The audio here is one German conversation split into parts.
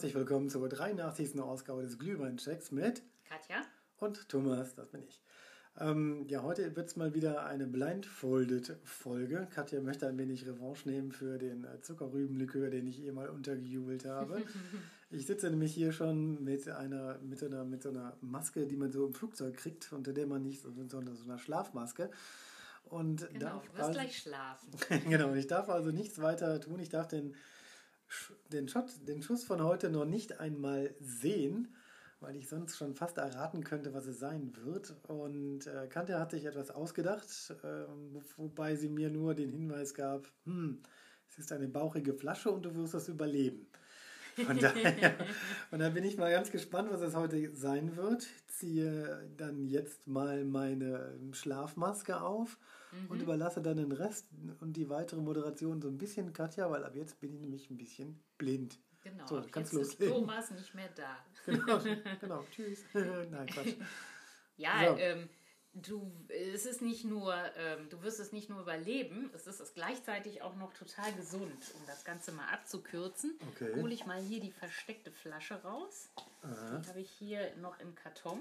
Herzlich willkommen zur 83. Ausgabe des Glühweinchecks mit Katja. und Thomas, das bin ich. Ähm, ja, heute wird es mal wieder eine Blindfolded-Folge. Katja möchte ein wenig Revanche nehmen für den äh, Zuckerrübenlikör, den ich ihr mal untergejubelt habe. ich sitze nämlich hier schon mit einer, mit, einer, mit so einer Maske, die man so im Flugzeug kriegt, unter der man nicht, so, so, einer- Schlafmaske. Und Genau, darf du wirst quasi- gleich schlafen. genau, ich darf also nichts weiter tun. Ich darf den, den, Shot, den Schuss von heute noch nicht einmal sehen, weil ich sonst schon fast erraten könnte, was es sein wird. Und äh, Kante hat sich etwas ausgedacht, wo- wobei sie mir nur den Hinweis gab, hm, es ist eine bauchige Flasche und du wirst das überleben. Von daher, und da bin ich mal ganz gespannt, was es heute sein wird. Ziehe dann jetzt mal meine Schlafmaske auf und überlasse dann den Rest und die weitere Moderation so ein bisschen Katja, weil ab jetzt bin ich nämlich ein bisschen blind. Genau, So, ab kannst jetzt ist loslegen. Thomas nicht mehr da. Genau, genau. tschüss. Nein, Quatsch. Ja, So. ähm, du, es ist nicht nur, ähm, du wirst es nicht nur überleben, es ist es gleichzeitig auch noch total gesund. Um das Ganze mal abzukürzen, Okay. hole ich mal hier die versteckte Flasche raus. Die habe ich hier noch im Karton,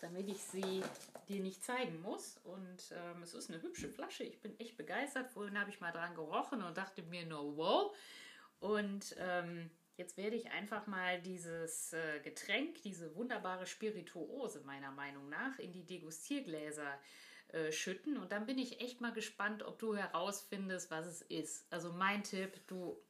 damit ich sie dir nicht zeigen muss. Und ähm, es ist eine hübsche Flasche. Ich bin echt begeistert. Vorhin habe ich mal dran gerochen und dachte mir nur, wow. Und ähm, jetzt werde ich einfach mal dieses äh, Getränk, diese wunderbare Spirituose meiner Meinung nach, in die Degustiergläser äh, schütten. Und dann bin ich echt mal gespannt, ob du herausfindest, was es ist. Also mein Tipp, du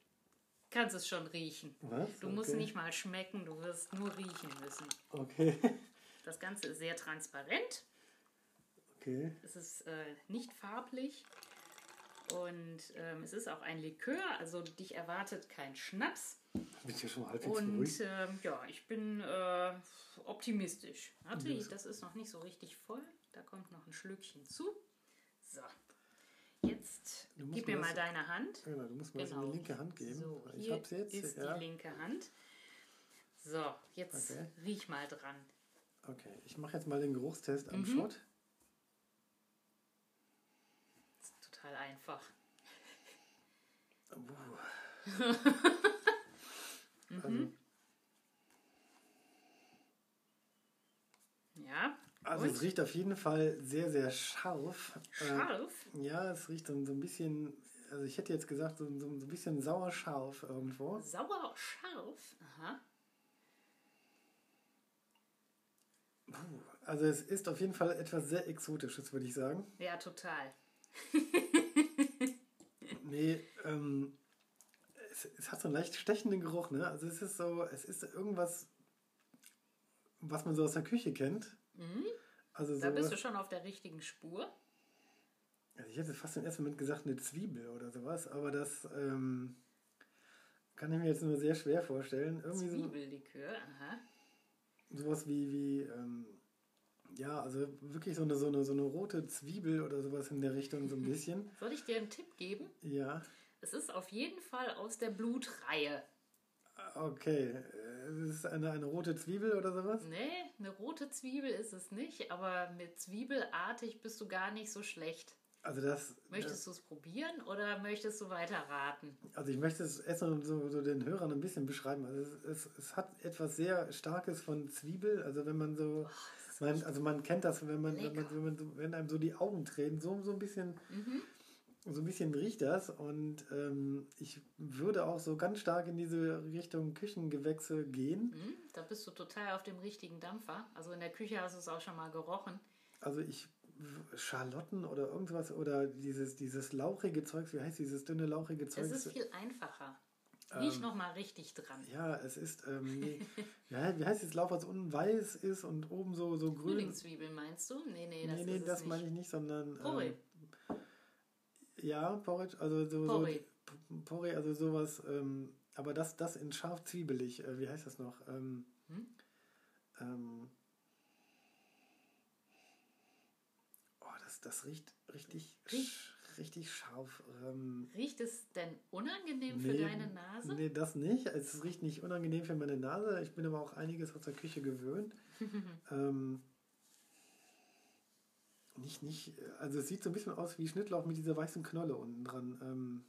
kannst es schon riechen. Was? Du musst Okay. nicht mal schmecken, du wirst nur riechen müssen. Okay. Das Ganze ist sehr transparent. Okay. Es ist äh, nicht farblich. Und ähm, es ist auch ein Likör, also dich erwartet kein Schnaps. Bin ich ja schon halbwegs Und ähm, ja, ich bin äh, optimistisch. Warte, das ist noch nicht so richtig voll. Da kommt noch ein Schlückchen zu. So. Jetzt gib mir mir mal deine Hand. Genau, du musst mir Genau. die linke Hand geben. So, ich hier hab's jetzt. ist ja. die linke Hand. So, jetzt Okay. riech mal dran. Okay, ich mache jetzt mal den Geruchstest Mhm. am Shot. Das ist total einfach. Also, Ja, also Und? es riecht auf jeden Fall sehr, sehr scharf. Äh, scharf. Ja, es riecht so, so ein bisschen, also ich hätte jetzt gesagt, so, so ein bisschen sauer scharf irgendwo. Sauer scharf. Aha. Also es ist auf jeden Fall etwas sehr Exotisches, würde ich sagen. Ja, total. Nee, ähm, es, es hat so einen leicht stechenden Geruch, ne? Also es ist so, es ist irgendwas, was man so aus der Küche kennt. Also so, Mhm. Da bist du schon auf der richtigen Spur. also ich hätte fast im ersten Moment gesagt eine Zwiebel oder sowas, aber das ähm, kann ich mir jetzt nur sehr schwer vorstellen. Irgendwie so, Zwiebellikör. Aha. Sowas wie, wie ähm, ja, also wirklich so eine, so, eine, so eine rote Zwiebel oder sowas in der Richtung, so ein bisschen. Soll ich dir einen Tipp geben? Ja, Es ist auf jeden Fall aus der Blutreihe. okay. Es ist eine, eine rote Zwiebel oder sowas? Nee, eine rote Zwiebel ist es nicht, aber mit Zwiebelartig bist du gar nicht so schlecht. Also das, Möchtest du es probieren oder möchtest du weiter raten? also ich möchte es erst mal so, so den Hörern ein bisschen beschreiben. Also es, es, es hat etwas sehr Starkes von Zwiebel. Also wenn man so, man, also man kennt das, wenn man, wenn, man, wenn, man so, wenn einem so die Augen tränen, so, so ein bisschen, so ein bisschen riecht das. Und ähm, ich würde auch so ganz stark in diese Richtung Küchengewächse gehen. Hm? Da bist du total auf dem richtigen Dampfer. Also in der Küche hast du es auch schon mal gerochen. Also ich Schalotten oder irgendwas oder dieses, dieses lauchige Zeugs, wie heißt dieses dünne lauchige Es Zeugs? ist viel einfacher. Riech Ähm, noch mal richtig dran. Ja, es ist, ähm, nee, ja, wie heißt das Lauch, was unten weiß ist und oben so, so grün? Frühlingszwiebeln meinst du? Nee, nee, das nee, nee, das es meine ich nicht, sondern. Porree. Ähm, ja, Porridge, also so. Porree. So, Porree, also sowas, ähm, aber das, das in scharf zwiebelig, äh, wie heißt das noch? Ähm, Hm? ähm, oh, das, das riecht richtig, Riecht- sch- richtig scharf. Ähm, Riecht es denn unangenehm für nee, deine Nase? Nee, das nicht. Es riecht nicht unangenehm für meine Nase. Ich bin aber auch einiges aus der Küche gewöhnt. ähm, nicht, nicht, also es sieht so ein bisschen aus wie Schnittlauch mit dieser weißen Knolle unten dran. Ähm,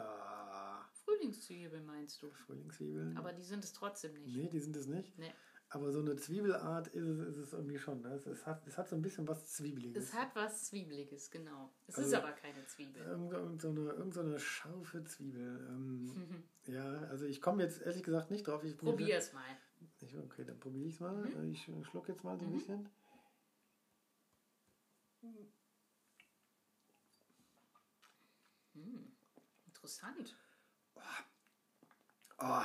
ah, Frühlingszwiebeln meinst du? Frühlingszwiebeln. Aber die sind es trotzdem nicht. Nee, die sind es nicht. Nee. Aber so eine Zwiebelart ist es, ist es irgendwie schon. Ne? Es, es, hat, es hat so ein bisschen was Zwiebeliges. Es hat was Zwiebeliges, genau. Es Also, ist aber keine Zwiebel. Irgend, irgend, so eine, irgend so eine scharfe Zwiebel. Ähm, Ja, also ich komme jetzt ehrlich gesagt nicht drauf. Ich bin jetzt- Probier es mal. Ich, okay, dann probiere ich es mal. Mhm. Ich äh, schluck jetzt mal so ein bisschen. Interessant. Oh,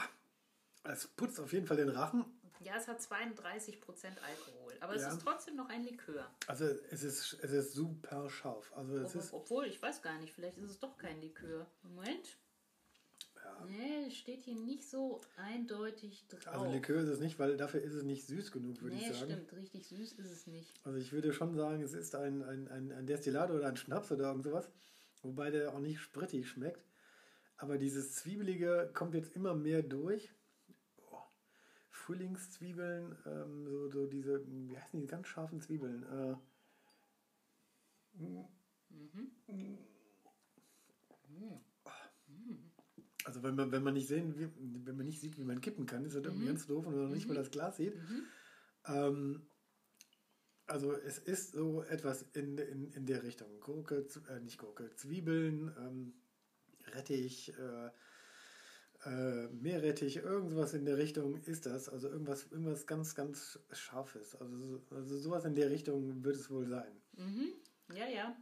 es putzt auf jeden Fall den Rachen. Ja, es hat 32% Alkohol, aber es Ja. ist trotzdem noch ein Likör. Also es ist, es ist super scharf. Also es Ob, ist, obwohl, ich weiß gar nicht, vielleicht ist es doch kein Likör. Moment. ja, Nee, es steht hier nicht so eindeutig drauf. also Likör ist es nicht, weil dafür ist es nicht süß genug, würde nee, ich sagen. stimmt, richtig süß ist es nicht. Also ich würde schon sagen, es ist ein, ein, ein, ein Destillat oder ein Schnaps oder irgend sowas. Wobei der auch nicht sprittig schmeckt. Aber dieses Zwiebelige kommt jetzt immer mehr durch. Frühlingszwiebeln, ähm, so, so diese, wie heißen die ganz scharfen Zwiebeln? Äh, Also wenn man, wenn man nicht sehen, wie, wenn man nicht sieht, wie man kippen kann, ist das irgendwie ganz doof wenn man nicht mal das Glas sieht. Ähm, also es ist so etwas in, in, in der Richtung. Gurke, äh, nicht Gurke, Zwiebeln, ähm, Rettich, äh, äh, Meerrettich, irgendwas in der Richtung ist das. Also irgendwas, irgendwas ganz, ganz Scharfes. Also, so- also sowas in der Richtung wird es wohl sein. Ja, ja.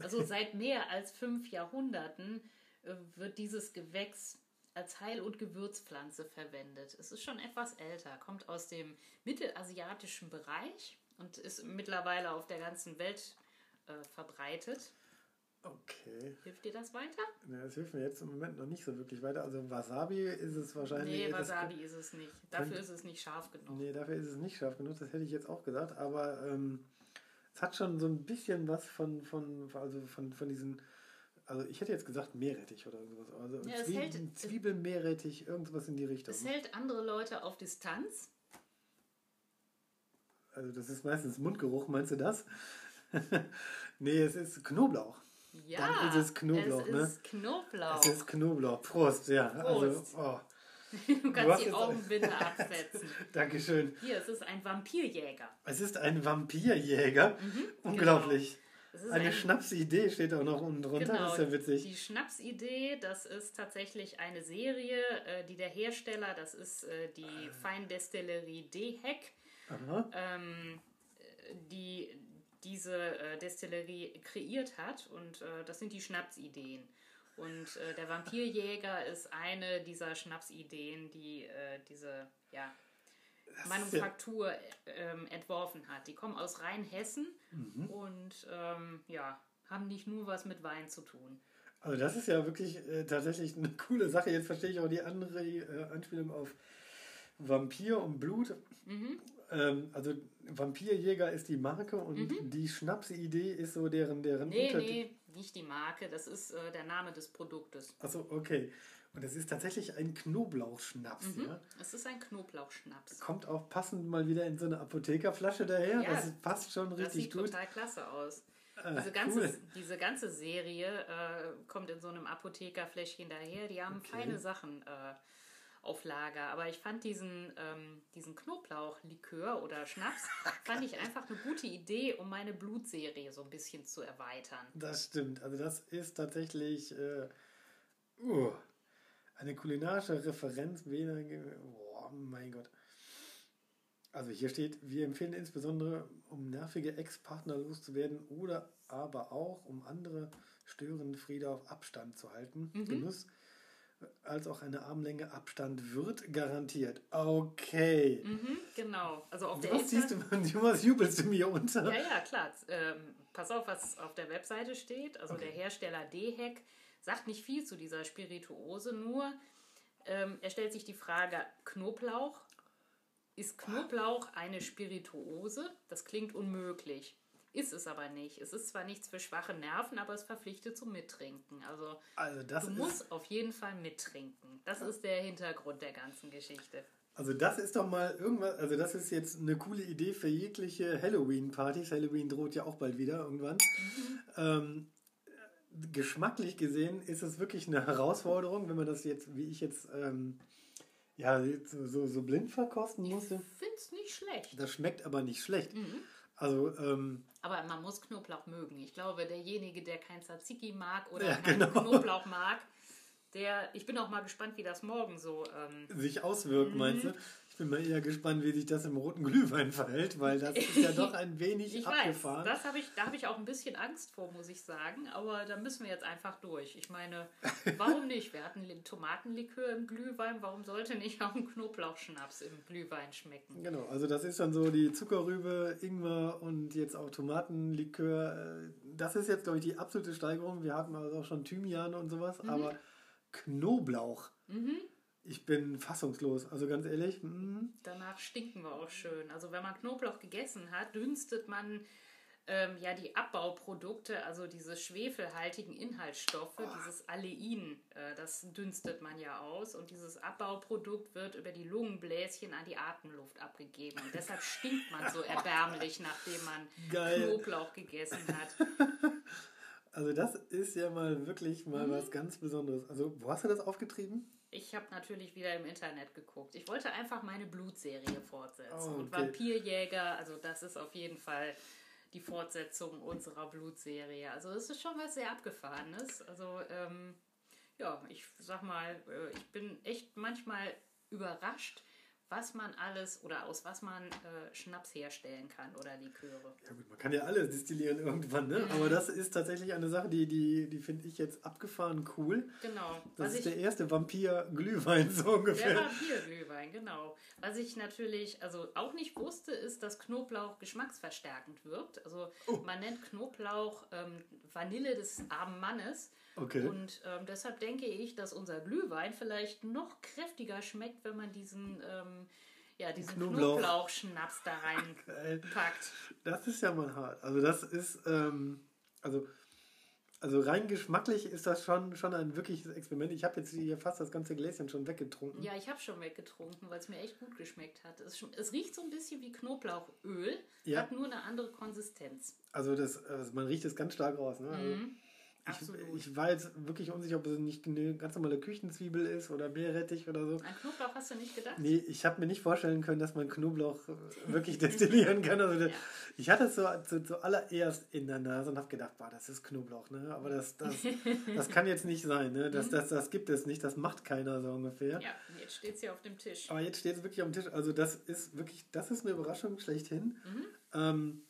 Also seit mehr als fünf Jahrhunderten äh, wird dieses Gewächs als Heil- und Gewürzpflanze verwendet. Es ist schon etwas älter, kommt aus dem mittelasiatischen Bereich und ist mittlerweile auf der ganzen Welt äh, verbreitet. Okay. Hilft dir das weiter? Ja, das hilft mir jetzt im Moment noch nicht so wirklich weiter. Also Wasabi ist es wahrscheinlich. Nee, Wasabi ist es nicht. Dafür ist es nicht scharf genug. Nee, dafür ist es nicht scharf genug, das hätte ich jetzt auch gesagt, aber ähm, es hat schon so ein bisschen was von, von, also von, von diesen, also ich hätte jetzt gesagt Meerrettich oder sowas, also Ja, Zwiebel, hält- Zwiebelmeerrettich, irgendwas in die Richtung. Es hält andere Leute auf Distanz. Also das ist meistens Mundgeruch, meinst du das? nee, es ist Knoblauch. Ja, Dann ist es Knoblauch, es ne? ist Knoblauch. Es ist Knoblauch. Prost, ja. Prost. Also, oh, du kannst die jetzt- Augenbinde absetzen. Dankeschön. Hier, es ist ein Vampirjäger. Es ist ein Vampirjäger. Unglaublich. Es ist Eine ein- Schnapsidee steht auch noch unten drunter, das ist ja witzig. Genau, Die Schnapsidee, das ist tatsächlich eine Serie, äh, die der Hersteller, das ist äh, die Feindestillerie DHEC, Aha. ähm, äh, die diese äh, Destillerie kreiert hat und äh, das sind die Schnapsideen. Und äh, der Vampirjäger ist eine dieser Schnapsideen, die äh, diese ja, Manufaktur ähm, entworfen hat. Die kommen aus Rheinhessen Mhm. und ähm, ja, haben nicht nur was mit Wein zu tun. Also das ist ja wirklich äh, tatsächlich eine coole Sache. Jetzt verstehe ich auch die andere äh, Anspielung auf Vampir und Blut. Mhm. Ähm, also Vampirjäger ist die Marke und die Schnapsidee ist so deren deren Nee, Unter- nee, nicht die Marke, das ist äh, der Name des Produktes. Achso, okay. Und das ist tatsächlich ein Knoblauchschnaps, Mhm. ja. Es ist ein Knoblauchschnaps. Kommt auch passend mal wieder in so eine Apothekerflasche daher. Ja, das passt schon Das richtig sieht gut. total klasse aus. Ah, Diese ganze, cool. diese ganze Serie äh, kommt in so einem Apothekerfläschchen daher. Die haben feine Sachen äh, auf Lager. Aber ich fand diesen, ähm, diesen Knoblauchlikör oder Schnaps, fand ich einfach eine gute Idee, um meine Blutserie so ein bisschen zu erweitern. Das stimmt. Also das ist tatsächlich äh, uh, eine kulinarische Referenz. Oh mein Gott. Also hier steht, wir empfehlen insbesondere, um nervige Ex-Partner loszuwerden oder aber auch, um andere störende Friede auf Abstand zu halten. Genuss als auch eine Armlänge Abstand wird garantiert. Okay. Mhm, genau. Also auf der Was siehst du, was jubelst du mir unter? Ja, ja, klar. Ähm, pass auf, was auf der Webseite steht. Also der Hersteller DHEC sagt nicht viel zu dieser Spirituose, nur ähm, er stellt sich die Frage, Knoblauch, ist Knoblauch eine Spirituose? Das klingt unmöglich. Ist es aber nicht. Es ist zwar nichts für schwache Nerven, aber es verpflichtet zum Mittrinken. Also Also das du musst auf jeden Fall mittrinken. Das ist der Hintergrund der ganzen Geschichte. Also das ist doch mal irgendwas, also das ist jetzt eine coole Idee für jegliche Halloween-Partys. Halloween droht ja auch bald wieder irgendwann. Ähm, geschmacklich gesehen ist es wirklich eine Herausforderung, wenn man das jetzt, wie ich jetzt, ähm, ja, so, so blind verkosten musste. Ich finde es nicht schlecht. Das schmeckt aber nicht schlecht. Mhm. Also, ähm, Aber man muss Knoblauch mögen. Ich glaube, derjenige, der kein Tzatziki mag oder Ja, keinen genau. Knoblauch mag, der, ich bin auch mal gespannt, wie das morgen so. Ähm, sich auswirkt, meinst du? Ich bin mal eher gespannt, wie sich das im roten Glühwein verhält, weil das ist ja doch ein wenig ich abgefahren. weiß, das hab ich, da habe ich auch ein bisschen Angst vor, muss ich sagen. Aber da müssen wir jetzt einfach durch. Ich meine, warum nicht? Wir hatten Li- Tomatenlikör im Glühwein. Warum sollte nicht auch ein Knoblauchschnaps im Glühwein schmecken? Genau, also das ist dann so die Zuckerrübe, Ingwer und jetzt auch Tomatenlikör. Äh, Das ist jetzt, glaube ich, die absolute Steigerung. Wir hatten also auch schon Thymian und sowas, aber Knoblauch. Mhm. Ich bin fassungslos, also ganz ehrlich. mm, Danach stinken wir auch schön. Also wenn man Knoblauch gegessen hat, dünstet man ähm, ja die Abbauprodukte, also diese schwefelhaltigen Inhaltsstoffe, dieses Allein, äh, das dünstet man ja aus. Und dieses Abbauprodukt wird über die Lungenbläschen an die Atemluft abgegeben. Und deshalb stinkt man so erbärmlich, nachdem man Geil. Knoblauch gegessen hat. Also das ist ja mal wirklich Mhm. mal was ganz Besonderes. Also wo hast du das aufgetrieben? Ich habe natürlich wieder im Internet geguckt. Ich wollte einfach meine Blutserie fortsetzen. Oh, Und okay. Vampirjäger, also das ist auf jeden Fall die Fortsetzung unserer Blutserie. Also es ist schon was sehr Abgefahrenes. Also ähm, ja, ich sag mal, äh, ich bin echt manchmal überrascht, was man alles oder aus was man äh, Schnaps herstellen kann oder Liköre. Ja gut, man kann ja alles destillieren irgendwann, ne? Mhm. Aber das ist tatsächlich eine Sache, die, die, die finde ich jetzt abgefahren cool. Genau. Das was ist ich, der erste Vampir-Glühwein so Der ungefähr. Vampirglühwein, genau. Was ich natürlich also auch nicht wusste, ist, dass Knoblauch geschmacksverstärkend wirkt. Also Oh. man nennt Knoblauch ähm, Vanille des armen Mannes. Okay. Und ähm, deshalb denke ich, dass unser Glühwein vielleicht noch kräftiger schmeckt, wenn man diesen, ähm, ja, diesen Knoblauch. Knoblauchschnaps da reinpackt. Das ist ja mal hart. Also das ist, ähm, also, also rein geschmacklich ist das schon, schon ein wirkliches Experiment. Ich habe jetzt hier fast das ganze Gläschen schon weggetrunken. Ja, ich habe schon weggetrunken, weil es mir echt gut geschmeckt hat. Es, es riecht so ein bisschen wie Knoblauchöl, Ja. hat nur eine andere Konsistenz. Also das, also man riecht es ganz stark raus. Ne? Also Mhm. Ich, Absolut. ich war jetzt wirklich unsicher, ob es nicht eine ganz normale Küchenzwiebel ist oder Meerrettich oder so. An Knoblauch hast du nicht gedacht? Nee, ich habe mir nicht vorstellen können, dass man Knoblauch äh, wirklich destillieren kann. Also Ja. Ich hatte es so zu, zuallererst in der Nase und habe gedacht, boah, das ist Knoblauch, ne? Aber das, das, das kann jetzt nicht sein, ne? Das, das, das gibt es nicht, das macht keiner so ungefähr. Ja, jetzt steht es hier auf dem Tisch. Aber jetzt steht es wirklich am Tisch. Also das ist wirklich, das ist eine Überraschung schlechthin. Ähm,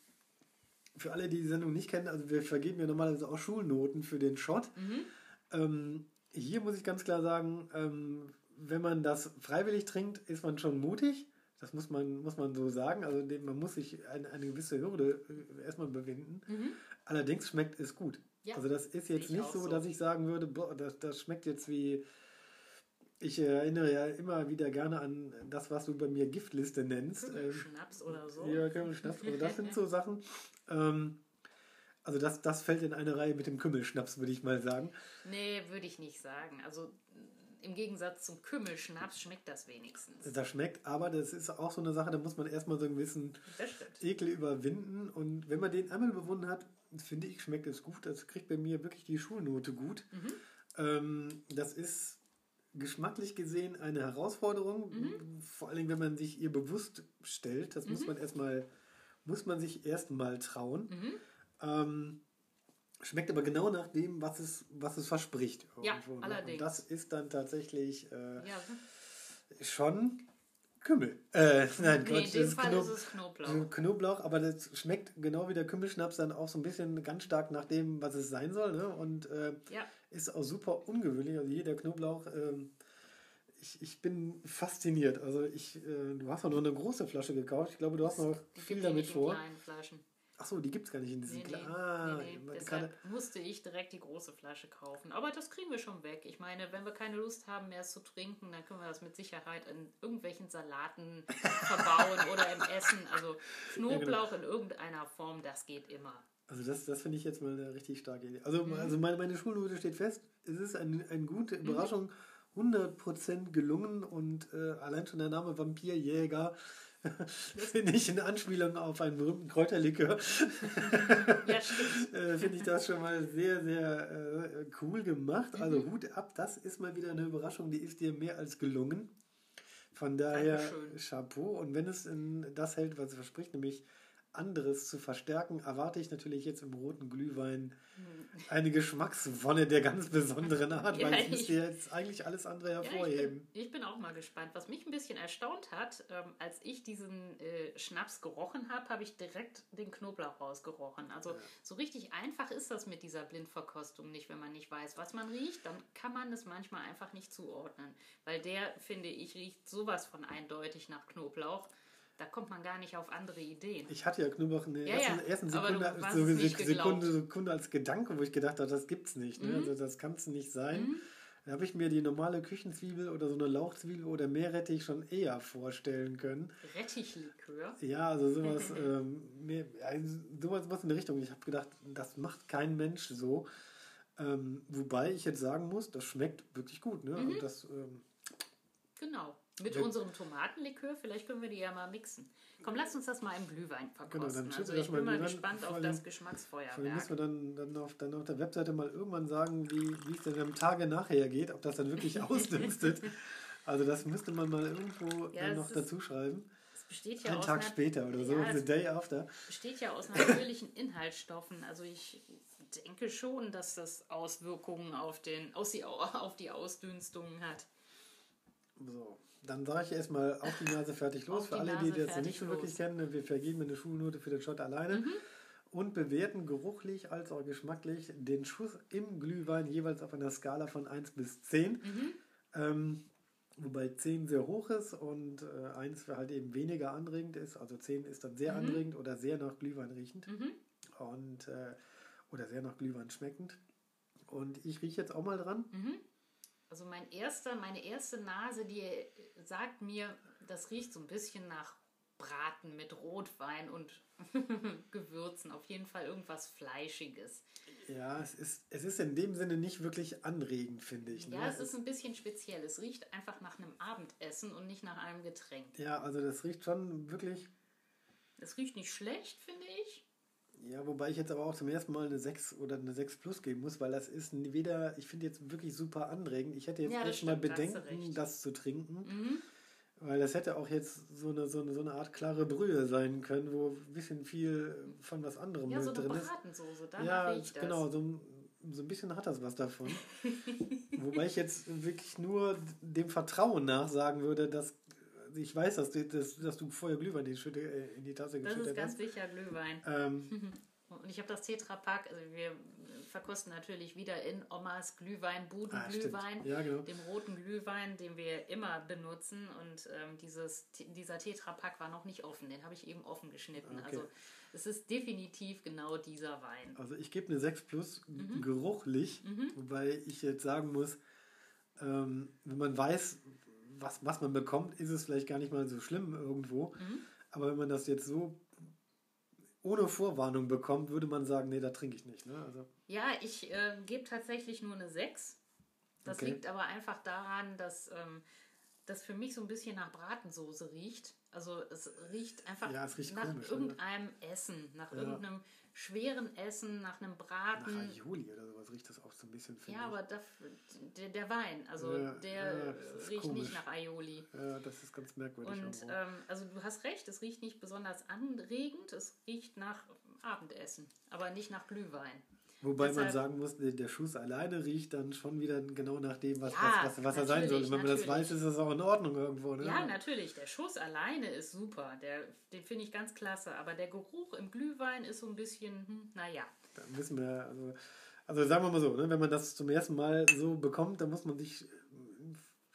für alle, die die Sendung nicht kennen, also wir vergeben ja normalerweise auch Schulnoten für den Shot. Ähm, hier muss ich ganz klar sagen, ähm, wenn man das freiwillig trinkt, ist man schon mutig. Das muss man, muss man so sagen. Also man muss sich eine, eine gewisse Hürde äh, erstmal überwinden. Allerdings schmeckt es gut. Ja, also das ist jetzt ich nicht so, so. dass ich sagen würde, boah, das, das schmeckt jetzt wie. Ich erinnere ja immer wieder gerne an das, was du bei mir Giftliste nennst. Ähm, Schnaps oder so. ja, Kümmelschnaps. Also das sind so Sachen. Ähm, also das, das fällt in eine Reihe mit dem Kümmelschnaps, würde ich mal sagen. Nee, würde ich nicht sagen. Also im Gegensatz zum Kümmelschnaps schmeckt das wenigstens. Das schmeckt, aber das ist auch so eine Sache, da muss man erstmal so einen gewissen. Ekel überwinden. Und wenn man den einmal überwunden hat, finde ich, schmeckt es gut. Das kriegt bei mir wirklich die Schulnote gut. Ähm, das ist geschmacklich gesehen eine Herausforderung. Vor allen Dingen, wenn man sich ihr bewusst stellt. Das muss man erstmal, muss man sich erstmal trauen. Ähm, schmeckt aber genau nach dem, was es, was es verspricht. Ja, irgendwo, ne? allerdings. Und das ist dann tatsächlich äh, Ja, schon Kümmel. Äh, nein, nee, Quatsch, in dem das ist Fall Knob ist es Knoblauch. Knoblauch, aber das schmeckt genau wie der Kümmelschnaps dann auch so ein bisschen ganz stark nach dem, was es sein soll. Ne? Und äh, Ja, ist auch super ungewöhnlich. Also hier der Knoblauch, ähm, ich, ich bin fasziniert. Also ich, äh, du hast auch noch eine große Flasche gekauft. Ich glaube, du hast noch die viel ja damit vor. kleinen Flaschen. Achso, die gibt es gar nicht in diesen Nee, kleinen. Ah, nee, nee. Deshalb musste ich direkt die große Flasche kaufen. Aber das kriegen wir schon weg. Ich meine, wenn wir keine Lust haben, mehr es zu trinken, dann können wir das mit Sicherheit in irgendwelchen Salaten verbauen oder im Essen. Also Knoblauch in irgendeiner Form, das geht immer. Also das, das finde ich jetzt mal eine richtig starke Idee. Also, Mhm. also meine, meine Schulnote steht fest. Es ist eine, eine gute Überraschung 100% gelungen und äh, allein schon der Name Vampirjäger finde ich in Anspielung auf einen berühmten Kräuterlikör. ja, äh, finde ich das schon mal sehr, sehr äh, cool gemacht. Also mhm. Hut ab, das ist mal wieder eine Überraschung, die ist dir mehr als gelungen. Von daher Dankeschön. Chapeau. Und wenn es in das hält, was es verspricht, nämlich anderes zu verstärken, erwarte ich natürlich jetzt im roten Glühwein eine Geschmackswonne der ganz besonderen Art, ja, weil es müsste jetzt eigentlich alles andere hervorheben. Ja, ich, bin, ich, bin, auch mal gespannt. Was mich ein bisschen erstaunt hat, ähm, als ich diesen äh, Schnaps gerochen habe, habe ich direkt den Knoblauch rausgerochen. Also ja. so richtig einfach ist das mit dieser Blindverkostung nicht, wenn man nicht weiß, was man riecht, dann kann man es manchmal einfach nicht zuordnen. Weil der, finde ich, riecht sowas von eindeutig nach Knoblauch da kommt man gar nicht auf andere Ideen. Ich hatte ja Knoblauch in der ja, ersten, ja. ersten Sekunde, so Sekunde, Sekunde, als Gedanke, wo ich gedacht habe, das gibt's nicht. Ne? Mhm. Also das kann es nicht sein. Mhm. Da habe ich mir die normale Küchenzwiebel oder so eine Lauchzwiebel oder Meerrettich schon eher vorstellen können. Rettichlikör? Ja, also sowas, ähm, mehr, also sowas was in der Richtung. Ich habe gedacht, das macht kein Mensch so. Ähm, wobei ich jetzt sagen muss, das schmeckt wirklich gut. Ne? Mhm. Also das, ähm, genau. Mit unserem Tomatenlikör, vielleicht können wir die ja mal mixen. Komm, lass uns das mal im Glühwein verkosten. Genau, dann also ich bin mal gespannt auf das Geschmacksfeuerwerk. Dann müssen wir dann, dann, auf, dann auf der Webseite mal irgendwann sagen, wie, wie es denn am Tage nachher geht, ob das dann wirklich ausdünstet. also das müsste man mal irgendwo ja, noch dazu schreiben. Besteht ja Ein Tag später oder so, ja, the day after. Besteht ja aus natürlichen Inhaltsstoffen. Also ich denke schon, dass das Auswirkungen auf, den, auf die Ausdünstungen hat. So, dann sage ich erstmal auf die Nase fertig los. Für alle, Nase die das nicht so wirklich kennen, wir vergeben eine Schulnote für den Shot alleine. Mhm. Und bewerten geruchlich als auch geschmacklich den Schuss im Glühwein jeweils auf einer Skala von 1 bis 10. Mhm. Ähm, wobei 10 sehr hoch ist und äh, 1 halt eben weniger anregend ist. Also 10 ist dann sehr mhm. anregend oder sehr nach Glühwein riechend. Mhm. Und, äh, oder sehr nach Glühwein schmeckend. Und ich rieche jetzt auch mal dran. Mhm. Also mein erster, meine erste Nase, die sagt mir, das riecht so ein bisschen nach Braten mit Rotwein und Gewürzen. Auf jeden Fall irgendwas Fleischiges. Ja, es ist, es ist in dem Sinne nicht wirklich anregend, finde ich. Ne? Ja, es ist ein bisschen speziell. Es riecht einfach nach einem Abendessen und nicht nach einem Getränk. Ja, also das riecht schon wirklich. Es riecht nicht schlecht, finde ich. Ja, wobei ich jetzt aber auch zum ersten Mal eine 6 oder eine 6 Plus geben muss, weil das ist weder, ich finde jetzt wirklich super anregend. Ich hätte jetzt ja, erstmal Bedenken, das zu trinken. Mhm. Weil das hätte auch jetzt so eine, so eine, so eine Art klare Brühe sein können, wo ein bisschen viel von was anderem ja, mit so drin ist. Ja, riecht genau, so, so ein bisschen hat das was davon. Wobei ich jetzt wirklich nur dem Vertrauen nach sagen würde, dass ich weiß, dass du, dass, dass du vorher Glühwein in die, äh, in die Tasse geschüttet hast. Das ist ganz hast. sicher Glühwein. Ähm. Und ich habe das Tetrapack, also wir verkosten natürlich wieder in Omas Glühwein, Budenglühwein, ah, ja, genau. dem roten Glühwein, den wir immer benutzen. Und ähm, dieses, dieser Tetrapack war noch nicht offen, den habe ich eben offen geschnitten. Okay. Also es ist definitiv genau dieser Wein. Also ich gebe eine 6 plus mhm. geruchlich, mhm. wobei ich jetzt sagen muss, ähm, wenn man weiß, was, was man bekommt, ist es vielleicht gar nicht mal so schlimm irgendwo. Mhm. Aber wenn man das jetzt so ohne Vorwarnung bekommt, würde man sagen, nee, da trinke ich nicht. Ne? Also. Ja, ich äh, gebe tatsächlich nur eine 6. Das okay. liegt aber einfach daran, dass ähm, das für mich so ein bisschen nach Bratensoße riecht. Also es riecht einfach ja, es riecht nach komisch, irgendeinem oder? Essen, nach ja. irgendeinem schweren Essen, nach einem Braten. Nach Aioli oder sowas riecht das auch so ein bisschen. Ja, ich. aber das, der, der, Wein, also ja, der riecht komisch. nicht nach Aioli. Ja, das ist ganz merkwürdig. Und ähm, also du hast recht, es riecht nicht besonders anregend, es riecht nach Abendessen, aber nicht nach Glühwein. Wobei Deshalb, man sagen muss, der Schuss alleine riecht dann schon wieder genau nach dem, was, ja, was, was, was er sein soll. Wenn man das weiß, ist das auch in Ordnung irgendwo. Ne? Ja, natürlich. Der Schuss alleine ist super. Der, den finde ich ganz klasse. Aber der Geruch im Glühwein ist so ein bisschen, hm, naja. Da müssen wir, also, also sagen wir mal so, ne, wenn man das zum ersten Mal so bekommt, dann muss man sich,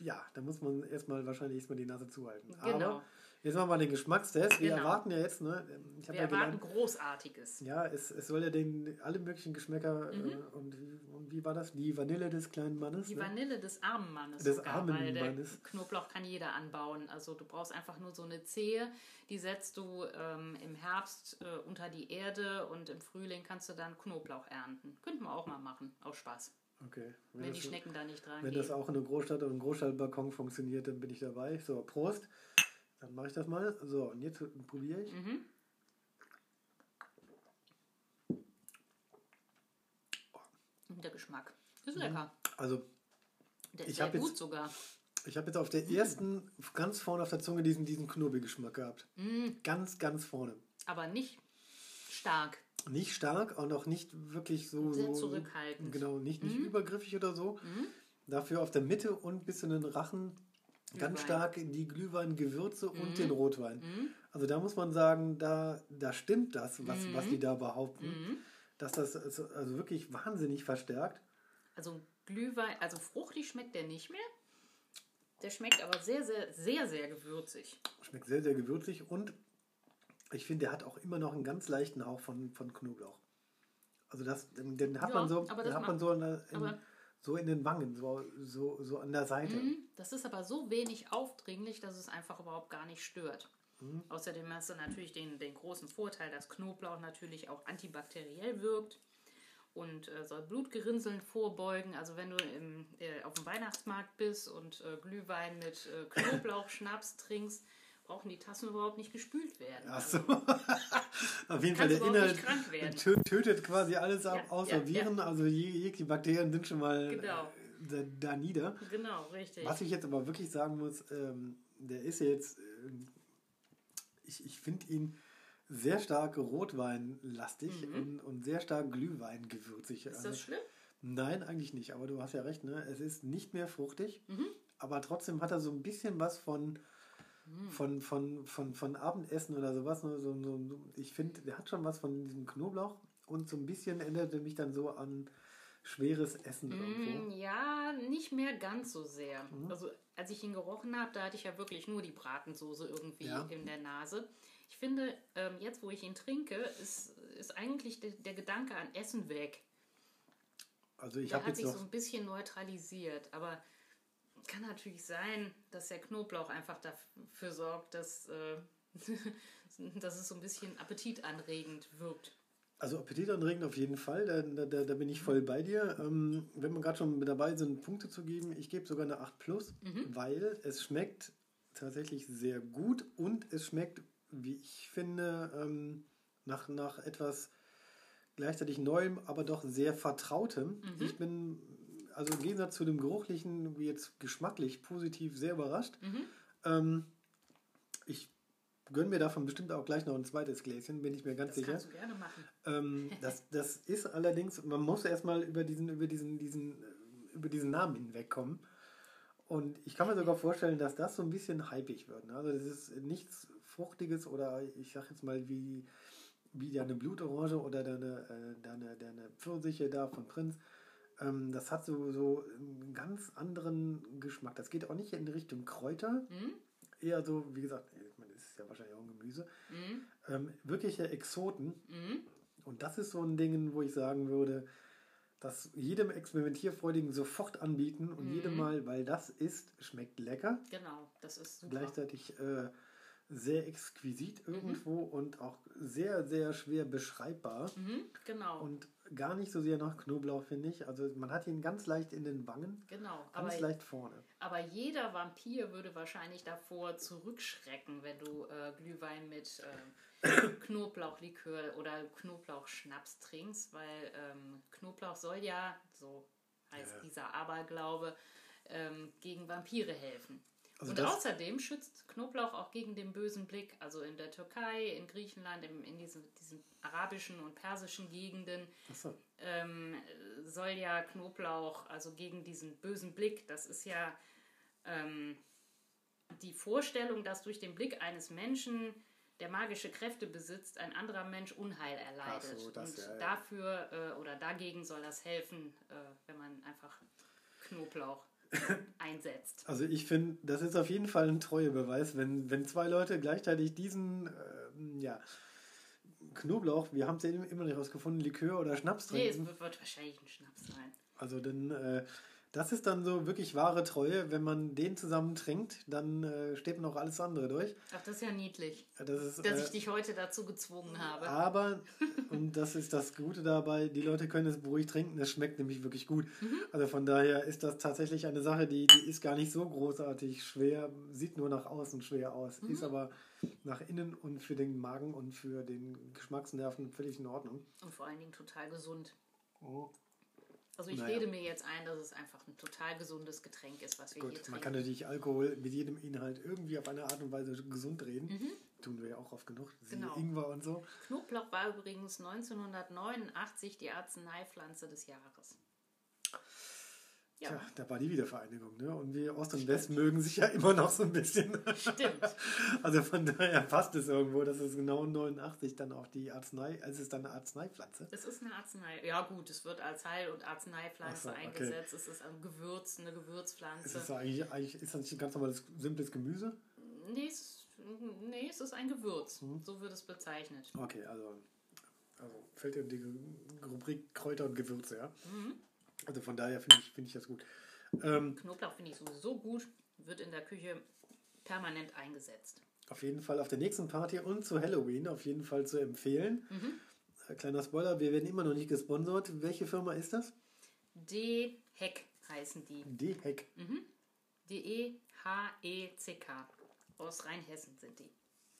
ja, da muss man erstmal wahrscheinlich erstmal die Nase zuhalten. Genau. Aber Jetzt machen wir den Geschmackstest. Wir genau. erwarten ja jetzt, ne? Ich wir ja erwarten gelernt, Großartiges. Ja, es, es soll ja den alle möglichen Geschmäcker mhm. äh, und, und wie war das? Die Vanille des kleinen Mannes? Die ne? Vanille des armen Mannes. Des sogar, armen weil Mannes. Knoblauch kann jeder anbauen. Also du brauchst einfach nur so eine Zehe, die setzt du ähm, im Herbst äh, unter die Erde und im Frühling kannst du dann Knoblauch ernten. Könnten wir auch mal machen, aus Spaß. Okay. Wenn, wenn die Schnecken da nicht dran Wenn gehen. das auch in einer Großstadt oder einem Großstadtbalkon funktioniert, dann bin ich dabei. So, Prost. Dann mache ich das mal. So, und jetzt probiere ich. Mhm. Und der Geschmack ist lecker. Also, Der Ich ist sehr hab jetzt- gut sogar. ich habe jetzt auf der ersten, ganz vorne auf der Zunge diesen, diesen Knubbelgeschmack gehabt. Mm, Ganz, ganz vorne. aber nicht stark. Nicht stark und auch nicht wirklich so. Sehr so zurückhaltend. Genau, nicht, nicht Mhm. übergriffig oder so. Mhm. Dafür auf der Mitte und bis in den Rachen ganz stark die Glühwein-Gewürze und Mhm. den Rotwein. Mhm. Also da muss man sagen, da, da stimmt das, was, Mhm. was die da behaupten. Mhm. Dass das also wirklich wahnsinnig verstärkt. Also Glühwein, also fruchtig schmeckt der nicht mehr. Der schmeckt aber sehr, sehr, sehr, sehr gewürzig. Schmeckt sehr, sehr gewürzig und ich finde, der hat auch immer noch einen ganz leichten Hauch von, von Knoblauch. Also das, den, den hat Ja, man so, den hat man so, in, der- in, so in den Wangen, so, so, so an der Seite. Mhm. Das ist aber so wenig aufdringlich, dass es einfach überhaupt gar nicht stört. Mhm. Außerdem hast du natürlich den, den großen Vorteil, dass Knoblauch natürlich auch antibakteriell wirkt und äh, soll Blutgerinnseln vorbeugen. Also wenn du im, äh, auf dem Weihnachtsmarkt bist und äh, Glühwein mit äh, Knoblauchschnaps trinkst, brauchen die Tassen überhaupt nicht gespült werden. Ach Also, so. Auf jeden Fall, der Inhalt tötet quasi alles ab, Ja, außer ja, Viren. Also je- jegliche Bakterien sind schon mal Genau. äh, da, da nieder. genau, richtig. Was ich jetzt aber wirklich sagen muss, ähm, der ist ja jetzt, ähm, ich, ich finde ihn sehr stark rotweinlastig Mhm. und, und sehr stark glühweingewürzig. ist Also, das schlimm? nein, eigentlich nicht, aber du hast ja recht, ne? es ist nicht mehr fruchtig, Mhm. aber trotzdem hat er so ein bisschen was von. Von, von, von, von Abendessen oder sowas. Ne? So, so, so, ich finde, der hat schon was von diesem Knoblauch und so ein bisschen erinnerte mich dann so an schweres Essen irgendwo. Mm, Ja, nicht mehr ganz so sehr. Mhm. Also als ich ihn gerochen habe, da hatte ich ja wirklich nur die Bratensoße irgendwie Ja. in der Nase. Ich finde, ähm, jetzt wo ich ihn trinke, ist, ist eigentlich der, der Gedanke an Essen weg. Also ich Der habe hat jetzt sich noch... so ein bisschen neutralisiert, aber kann natürlich sein, dass der Knoblauch einfach dafür sorgt, dass, äh, dass es so ein bisschen appetitanregend wirkt. Also appetitanregend auf jeden Fall, da, da, da, bin ich voll bei dir. Ähm, wenn wir gerade schon dabei sind, Punkte zu geben, ich gebe sogar eine 8 plus, Mhm. weil es schmeckt tatsächlich sehr gut und es schmeckt, wie ich finde, ähm, nach, nach etwas gleichzeitig Neuem, aber doch sehr Vertrautem. Mhm. Ich bin, also im Gegensatz zu dem Geruchlichen, wie jetzt geschmacklich positiv sehr überrascht. Mhm. Ähm, ich gönne mir davon bestimmt auch gleich noch ein zweites Gläschen, bin ich mir ganz Das sicher. kannst du gerne machen. Ähm, das, das ist allerdings, man muss erstmal über diesen, über diesen, diesen, äh, über diesen Namen hinwegkommen. Und ich kann mir sogar vorstellen, dass das so ein bisschen hypig wird. Ne? Also das ist nichts Fruchtiges oder ich sag jetzt mal wie, wie deine Blutorange oder deine, äh, deine, deine Pfirsiche da von Prinz. Ähm, das hat so, so einen ganz anderen Geschmack. Das geht auch nicht in Richtung Kräuter. Mhm. Eher so, wie gesagt, ich meine, das ist ja wahrscheinlich auch ein Gemüse. Mhm. Ähm, wirkliche Exoten. Mhm. Und das ist so ein Ding, wo ich sagen würde, das jedem Experimentierfreudigen sofort anbieten und Mhm. jedem Mal, weil das ist, schmeckt lecker, Genau, das ist super. gleichzeitig äh, sehr exquisit Mhm. irgendwo und auch sehr, sehr schwer beschreibbar Mhm, genau, und gar nicht so sehr nach Knoblauch, finde ich. Also man hat ihn ganz leicht in den Wangen, genau. ganz Aber, leicht vorne. aber jeder Vampir würde wahrscheinlich davor zurückschrecken, wenn du äh, Glühwein mit äh, Knoblauchlikör oder Knoblauchschnaps trinkst, weil ähm, Knoblauch soll ja, so heißt Ja. dieser Aberglaube, ähm, gegen Vampire helfen. Also Und außerdem schützt Knoblauch auch gegen den bösen Blick. Also in der Türkei, in Griechenland, im, in diesen, diesen arabischen und persischen Gegenden Achso. ähm, soll ja Knoblauch, also gegen diesen bösen Blick, das ist ja ähm, die Vorstellung, dass durch den Blick eines Menschen, der magische Kräfte besitzt, ein anderer Mensch Unheil erleidet. So, Und ja, ja. dafür äh, oder dagegen soll das helfen, äh, wenn man einfach Knoblauch einsetzt. Also ich finde, das ist auf jeden Fall ein Treuebeweis, wenn, wenn zwei Leute gleichzeitig diesen, ähm, ja, Knoblauch, wir haben es ja immer noch nicht rausgefunden, Likör oder Schnaps Nee, es trinken. wird, wird wahrscheinlich ein Schnaps sein. Also dann, äh, Das ist dann so wirklich wahre Treue. Wenn man den zusammen trinkt, dann äh, steht noch alles andere durch. Ach, das ist ja niedlich. Das ist, dass äh, ich dich heute dazu gezwungen habe. Aber, und das ist das Gute dabei, die Leute können es beruhigt trinken. Es schmeckt nämlich wirklich gut. Also von daher ist das tatsächlich eine Sache, die, die ist gar nicht so großartig schwer, sieht nur nach außen schwer aus, ist aber nach innen und für den Magen und für den Geschmacksnerven völlig in Ordnung. Und vor allen Dingen total gesund. Oh. Also ich Naja. rede mir jetzt ein, dass es einfach ein total gesundes Getränk ist, was wir hier Gut, trinken. man kann natürlich Alkohol mit jedem Inhalt irgendwie auf eine Art und Weise gesund reden. Tun wir ja auch oft genug. Mhm. Genau. Ingwer und so. Knoblauch war übrigens 1989 die Arzneipflanze des Jahres. Ja, Tja, da war die Wiedervereinigung. Ne? Und wir Ost und West mögen sich ja immer noch so ein bisschen. stimmt. Also von daher passt es irgendwo, dass es genau 89 dann auch die Arznei, also es ist dann eine Arzneipflanze. Es ist eine Arznei. Ja gut, es wird als Heil- und Arzneipflanze so, okay. eingesetzt. Es ist ein Gewürz, eine Es Gewürzpflanze. ist eigentlich, eigentlich ist das nicht ein ganz normales, simples Gemüse. Nee, es, nee, es ist ein Gewürz. Hm. So wird es bezeichnet. Okay, also, also fällt in die Rubrik Kräuter und Gewürze, ja. Mhm. Also von daher finde ich, finde ich das gut. Ähm, Knoblauch finde ich sowieso gut, wird in der Küche permanent eingesetzt. auf jeden Fall auf der nächsten Party und zu Halloween auf jeden Fall zu empfehlen. Mhm. Äh, Kleiner Spoiler, wir werden immer noch nicht gesponsert. Welche Firma ist das? D-Heck heißen die. D-Heck. Mhm. D-E-H-E-C-K. Aus Rheinhessen sind die.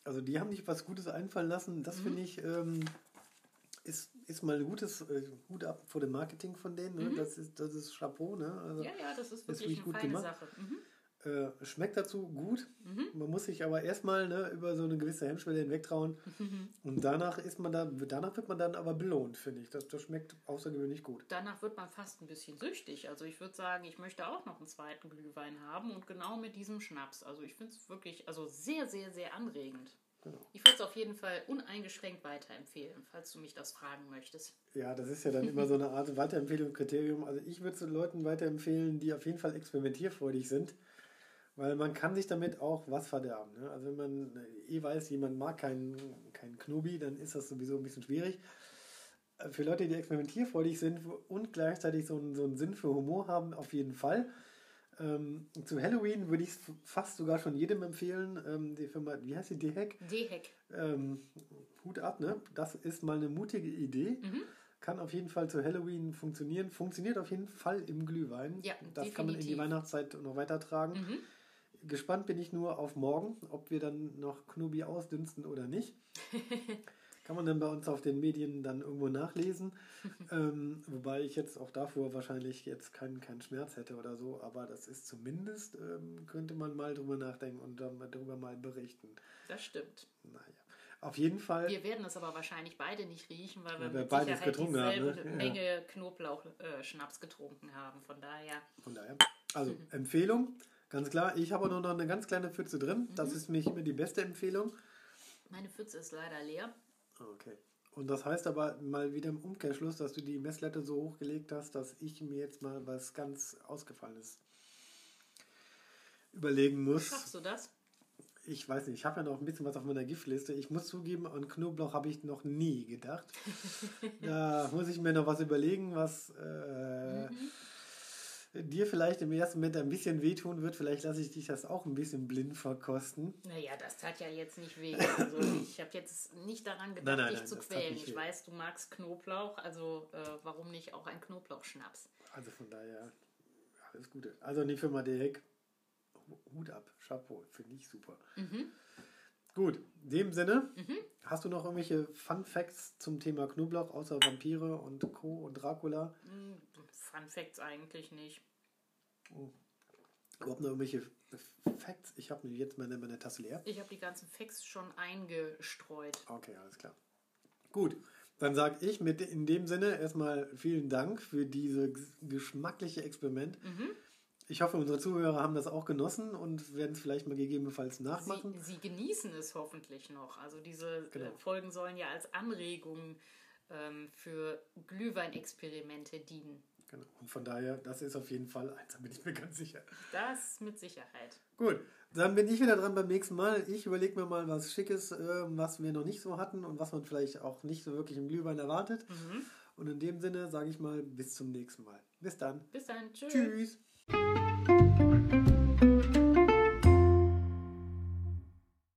Also die haben sich was Gutes einfallen lassen. Mhm. Das finde ich ähm, ist, ist mal ein gutes äh, Hut ab vor dem Marketing von denen. Ne? Das ist das ist Chapeau. Ne? Also, Mhm. Ja, ja, das ist wirklich eine gut feine gemacht. Sache. Mhm. äh, schmeckt dazu gut. Mhm. Man muss sich aber erstmal ne, über so eine gewisse Hemmschwelle hinwegtrauen. Und danach ist man da, danach wird man dann aber belohnt, finde ich. Das, das schmeckt außergewöhnlich gut. Danach wird man fast ein bisschen süchtig. Also ich würde sagen, ich möchte auch noch einen zweiten Glühwein haben und genau mit diesem Schnaps. Also ich finde es wirklich also sehr, sehr, sehr anregend. Genau. Ich würde es auf jeden Fall uneingeschränkt weiterempfehlen, falls du mich das fragen möchtest. Ja, das ist ja dann immer so eine Art Weiterempfehlungskriterium. Also ich würde es den Leuten weiterempfehlen, die auf jeden Fall experimentierfreudig sind. Weil man kann sich damit auch was verderben. Ne? Also wenn man eh weiß, jemand mag keinen kein Knobi, dann ist das sowieso ein bisschen schwierig. Äh, Für Leute, die experimentierfreudig sind und gleichzeitig so einen, so einen Sinn für Humor haben, auf jeden Fall. Ähm, zu Halloween würde ich es fast sogar schon jedem empfehlen. Ähm, die Firma, wie heißt die, D-Hack? D-Heck. ähm, Hut ab, ne? Das ist mal eine mutige Idee. Mhm. Kann auf jeden Fall zu Halloween funktionieren. Funktioniert auf jeden Fall im Glühwein. Ja, das kann man in die definitiv. Weihnachtszeit noch weitertragen. Mhm. Gespannt bin ich nur auf morgen, ob wir dann noch Knubi ausdünsten oder nicht. kann man dann bei uns auf den Medien dann irgendwo nachlesen. ähm, wobei ich jetzt auch davor wahrscheinlich jetzt keinen keinen Schmerz hätte oder so. Aber das ist zumindest, ähm, könnte man mal drüber nachdenken und dann darüber mal berichten. Das stimmt. Naja. Auf jeden Fall. Wir werden es aber wahrscheinlich beide nicht riechen, weil wir Weil wir mit Sicherheit getrunken haben, dieselbe ne? Ja. Menge Knoblauch-Schnaps getrunken haben. Von daher, Von daher. Also Empfehlung, ganz klar. Ich habe nur noch eine ganz kleine Pfütze drin. Das ist mich immer die beste Empfehlung. meine Pfütze ist leider leer. Okay. Und das heißt aber mal wieder im Umkehrschluss, dass du die Messlatte so hochgelegt hast, dass ich mir jetzt mal was ganz Ausgefallenes überlegen muss. Schaffst du das? Ich weiß nicht, ich habe ja noch ein bisschen was auf meiner Giftliste. Ich muss zugeben, an Knoblauch habe ich noch nie gedacht. da muss ich mir noch was überlegen, was äh, dir vielleicht im ersten Moment ein bisschen wehtun wird. Vielleicht lasse ich dich das auch ein bisschen blind verkosten. Naja, das tat ja jetzt nicht weh. Also ich habe jetzt nicht daran gedacht, Nein, nein, dich nein, zu quälen. Ich weiß, du magst Knoblauch, also äh, warum nicht auch ein Knoblauchschnaps? Also von daher, alles Gute. Also die Firma Direkt, Hut ab, Chapeau, finde ich super. Gut, in dem Sinne, hast du noch irgendwelche Fun Facts zum Thema Knoblauch, außer Vampire und Co. und Dracula? Hm, Fun Facts eigentlich nicht. Überhaupt noch irgendwelche Facts? Ich habe mir jetzt meine, meine Tasse leer. Ich habe die ganzen Facts schon eingestreut. Okay, alles klar. Gut, dann sage ich mit in dem Sinne erstmal vielen Dank für dieses geschmackliche Experiment. Ich hoffe, unsere Zuhörer haben das auch genossen und werden es vielleicht mal gegebenenfalls nachmachen. Sie, sie genießen es hoffentlich noch. Also diese Genau. äh, Folgen sollen ja als Anregung ähm, für Glühweinexperimente dienen. Genau. Und von daher, das ist auf jeden Fall eins, da bin ich mir ganz sicher. Das mit Sicherheit. Gut, dann bin ich wieder dran beim nächsten Mal. Ich überlege mir mal was Schickes, äh, was wir noch nicht so hatten und was man vielleicht auch nicht so wirklich im Glühwein erwartet. Und in dem Sinne sage ich mal bis zum nächsten Mal. Bis dann. Bis dann. Tschüss. Tschüss.